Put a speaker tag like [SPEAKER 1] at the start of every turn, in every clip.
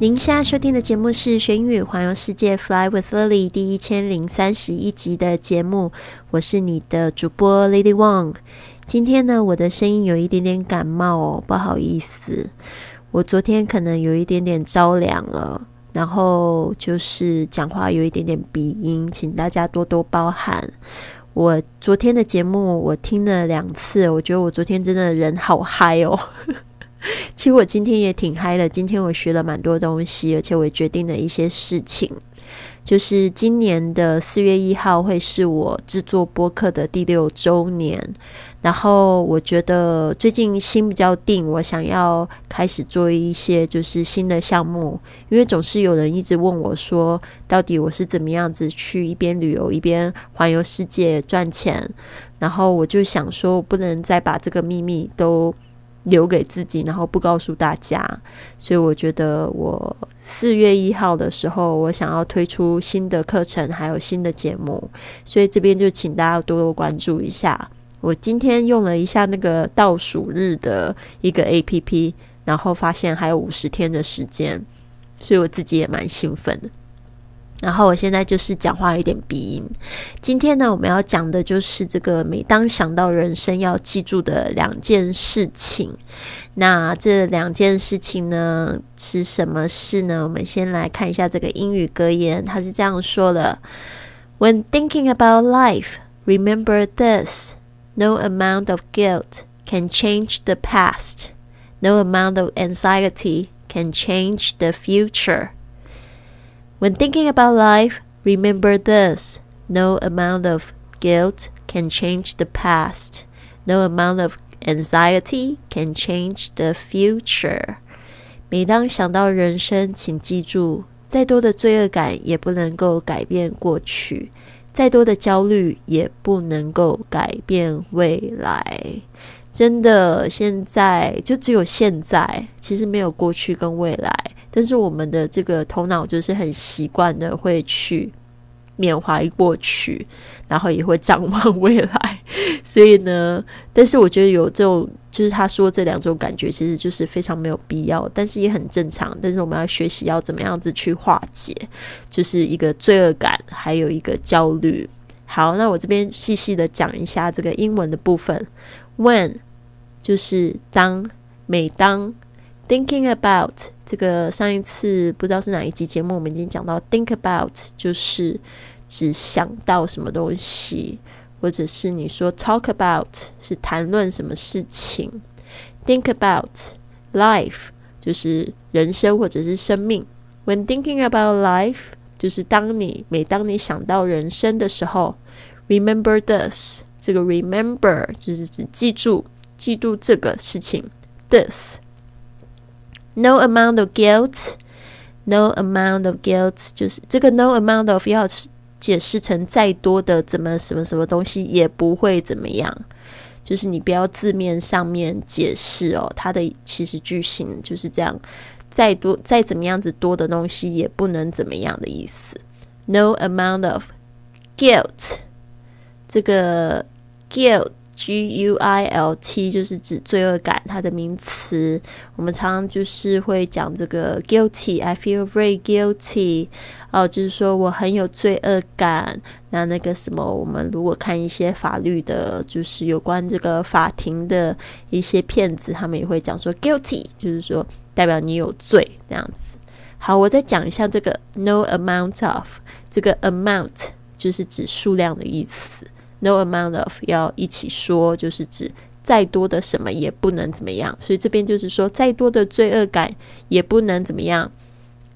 [SPEAKER 1] 您现在收听的节目是《学英语环游世界 Fly with Lily》第一千零三十一集的节目，我是你的主播 Lady Wang。今天呢，我的声音有一点点感冒哦，不好意思，我昨天可能有一点点着凉了，然后就是讲话有一点点鼻音，请大家多多包涵。我昨天的节目我听了两次，我觉得我昨天真的人好嗨哦。其实我今天也挺嗨的，今天我学了蛮多东西，而且我决定了一些事情。就是今年的四月一号会是我制作播客的第六周年，然后我觉得最近心比较定，我想要开始做一些就是新的项目，因为总是有人一直问我说，到底我是怎么样子去一边旅游一边环游世界赚钱，然后我就想说，我不能再把这个秘密都。留给自己，然后不告诉大家，所以我觉得我四月一号的时候，我想要推出新的课程，还有新的节目，所以这边就请大家多多关注一下。我今天用了一下那个倒数日的一个 A P P，然后发现还有五十天的时间，所以我自己也蛮兴奋的。然后我现在就是讲话有点鼻音。今天呢，我们要讲的就是这个每当想到人生要记住的两件事情。那这两件事情呢是什么事呢？我们先来看一下这个英语格言，它是这样说的：When thinking about life, remember this: No amount of guilt can change the past. No amount of anxiety can change the future. When thinking about life, remember this no amount of guilt can change the past, no amount of anxiety can change the future. 每当想到人生，请记住，再多的罪恶感也不能够改变过去，再多的焦虑也不能够改变未来。真的，现在就只有现在，其实没有过去跟未来。但是我们的这个头脑就是很习惯的会去缅怀过去，然后也会展望未来。所以呢，但是我觉得有这种，就是他说这两种感觉，其实就是非常没有必要，但是也很正常。但是我们要学习要怎么样子去化解，就是一个罪恶感，还有一个焦虑。好，那我这边细细的讲一下这个英文的部分。When 就是当，每当。Thinking about 这个上一次不知道是哪一集节目，我们已经讲到，think about 就是只想到什么东西，或者是你说 talk about 是谈论什么事情，think about life 就是人生或者是生命。When thinking about life 就是当你每当你想到人生的时候，remember this 这个 remember 就是指记住记住这个事情，this。No amount of guilt, no amount of guilt，就是这个 no amount of 要解释成再多的怎么什么什么东西也不会怎么样，就是你不要字面上面解释哦，它的其实句型就是这样，再多再怎么样子多的东西也不能怎么样的意思。No amount of guilt，这个 guilt。G U I L T 就是指罪恶感，它的名词。我们常常就是会讲这个 guilty，I feel very guilty。哦，就是说我很有罪恶感。那那个什么，我们如果看一些法律的，就是有关这个法庭的一些片子，他们也会讲说 guilty，就是说代表你有罪这样子。好，我再讲一下这个 no amount of，这个 amount 就是指数量的意思。No amount of 要一起说，就是指再多的什么也不能怎么样。所以这边就是说，再多的罪恶感也不能怎么样。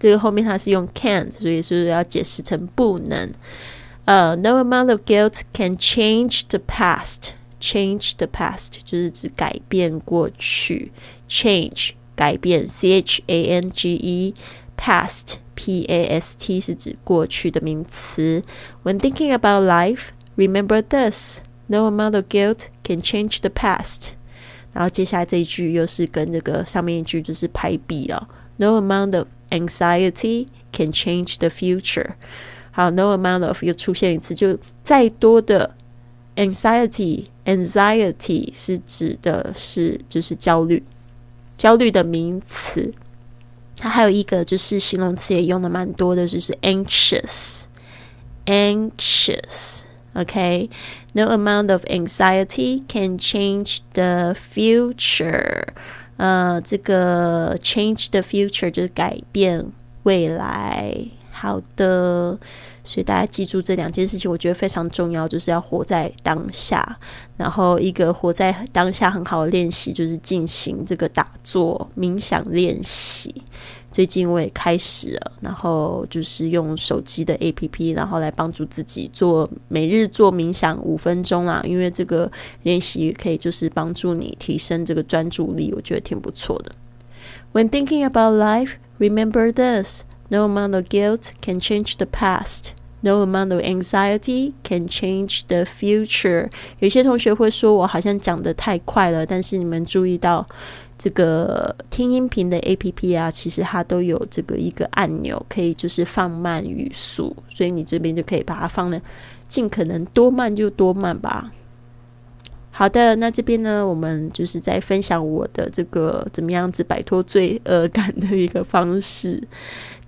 [SPEAKER 1] 这个后面它是用 can，所以是要解释成不能。呃，No amount of guilt can change the past. Change the past 就是指改变过去。Change 改变，C H A N G E past past 是指过去的名词。When thinking about life, remember this: no amount of guilt can change the past. 然后接下来这一句又是跟这个上面一句就是排比了。No amount of anxiety can change the future. 好，no amount of 又出现一次，就再多的 anxiety，anxiety 是指的是就是焦虑，焦虑的名词。它还有一个就是形容词也用的蛮多的，就是 anxious，anxious。 OK，no amount of anxiety can change the future。呃，这个 change the future 就是改变未来。好的。所以大家记住这两件事情，我觉得非常重要，就是要活在当下。然后一个活在当下很好的练习，就是进行这个打坐冥想练习。最近我也开始了，然后就是用手机的 APP，然后来帮助自己做每日做冥想五分钟啦。因为这个练习可以就是帮助你提升这个专注力，我觉得挺不错的。When thinking about life, remember this: no amount of guilt can change the past. No amount of anxiety can change the future。有些同学会说我好像讲的太快了，但是你们注意到这个听音频的 A P P 啊，其实它都有这个一个按钮，可以就是放慢语速，所以你这边就可以把它放的尽可能多慢就多慢吧。好的，那这边呢，我们就是在分享我的这个怎么样子摆脱罪恶感的一个方式。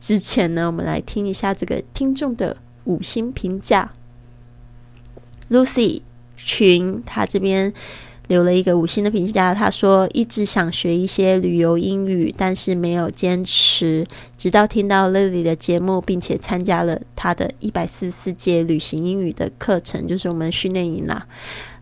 [SPEAKER 1] 之前呢，我们来听一下这个听众的。五星评价，Lucy 群他这边留了一个五星的评价。他说一直想学一些旅游英语，但是没有坚持，直到听到 Lily 的节目，并且参加了他的一百四十四届旅行英语的课程，就是我们训练营啦。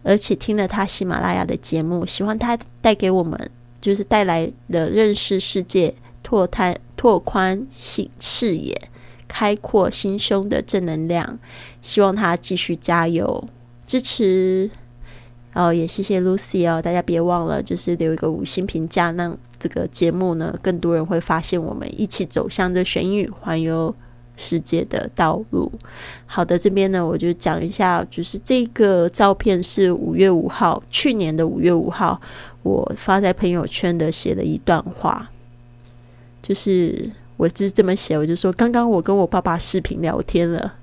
[SPEAKER 1] 而且听了他喜马拉雅的节目，喜欢他带给我们，就是带来了认识世界、拓探、拓宽视视野。开阔心胸的正能量，希望他继续加油支持。哦，也谢谢 Lucy 哦，大家别忘了，就是留一个五星评价，让这个节目呢更多人会发现我们一起走向这玄宇环游世界的道路。好的，这边呢我就讲一下，就是这个照片是五月五号，去年的五月五号，我发在朋友圈的写了一段话，就是。我是这么写，我就说刚刚我跟我爸爸视频聊天了，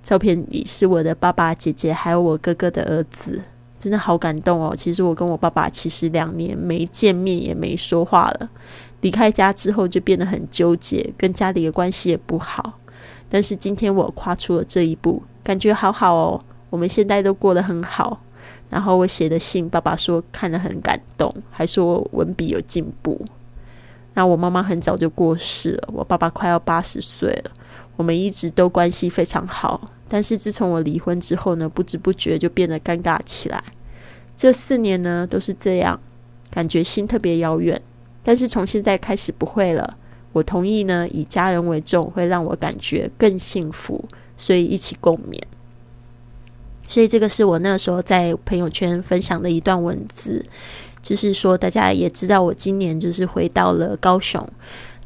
[SPEAKER 1] 照片里是我的爸爸、姐姐还有我哥哥的儿子，真的好感动哦。其实我跟我爸爸其实两年没见面也没说话了，离开家之后就变得很纠结，跟家里的关系也不好。但是今天我跨出了这一步，感觉好好哦。我们现在都过得很好。然后我写的信，爸爸说看了很感动，还说文笔有进步。那我妈妈很早就过世了，我爸爸快要八十岁了，我们一直都关系非常好。但是自从我离婚之后呢，不知不觉就变得尴尬起来。这四年呢都是这样，感觉心特别遥远。但是从现在开始不会了。我同意呢，以家人为重，会让我感觉更幸福，所以一起共勉。所以这个是我那时候在朋友圈分享的一段文字。就是说，大家也知道，我今年就是回到了高雄，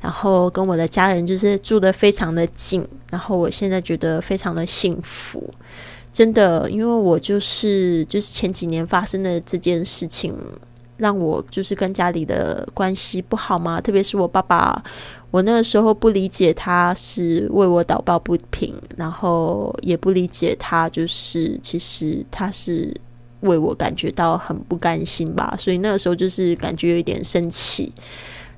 [SPEAKER 1] 然后跟我的家人就是住的非常的近，然后我现在觉得非常的幸福，真的，因为我就是就是前几年发生的这件事情，让我就是跟家里的关系不好嘛，特别是我爸爸，我那个时候不理解他是为我祷告不平，然后也不理解他就是其实他是。为我感觉到很不甘心吧，所以那个时候就是感觉有一点生气。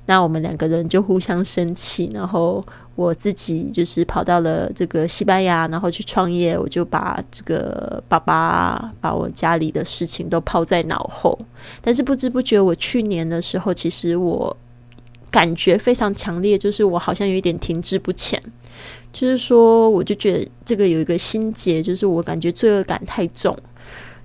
[SPEAKER 1] 那我们两个人就互相生气，然后我自己就是跑到了这个西班牙，然后去创业。我就把这个爸爸把我家里的事情都抛在脑后。但是不知不觉，我去年的时候，其实我感觉非常强烈，就是我好像有一点停滞不前。就是说，我就觉得这个有一个心结，就是我感觉罪恶感太重。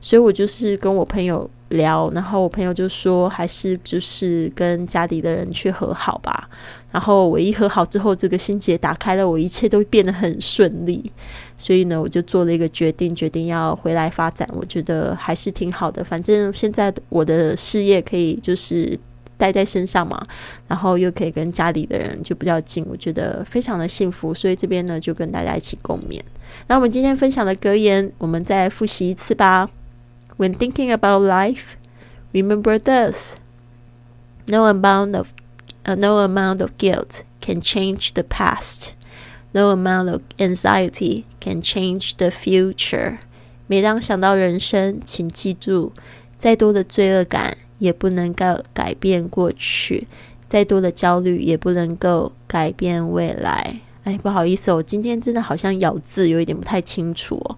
[SPEAKER 1] 所以我就是跟我朋友聊，然后我朋友就说，还是就是跟家里的人去和好吧。然后我一和好之后，这个心结打开了，我一切都变得很顺利。所以呢，我就做了一个决定，决定要回来发展。我觉得还是挺好的，反正现在我的事业可以就是带在身上嘛，然后又可以跟家里的人就比较近，我觉得非常的幸福。所以这边呢，就跟大家一起共勉。那我们今天分享的格言，我们再复习一次吧。When thinking about life, remember this: no amount of, uh, no amount of guilt can change the past. No amount of anxiety can change the future. 每当想到人生，请记住，再多的罪恶感也不能够改变过去，再多的焦虑也不能够改变未来。哎，不好意思，我今天真的好像咬字有一点不太清楚哦。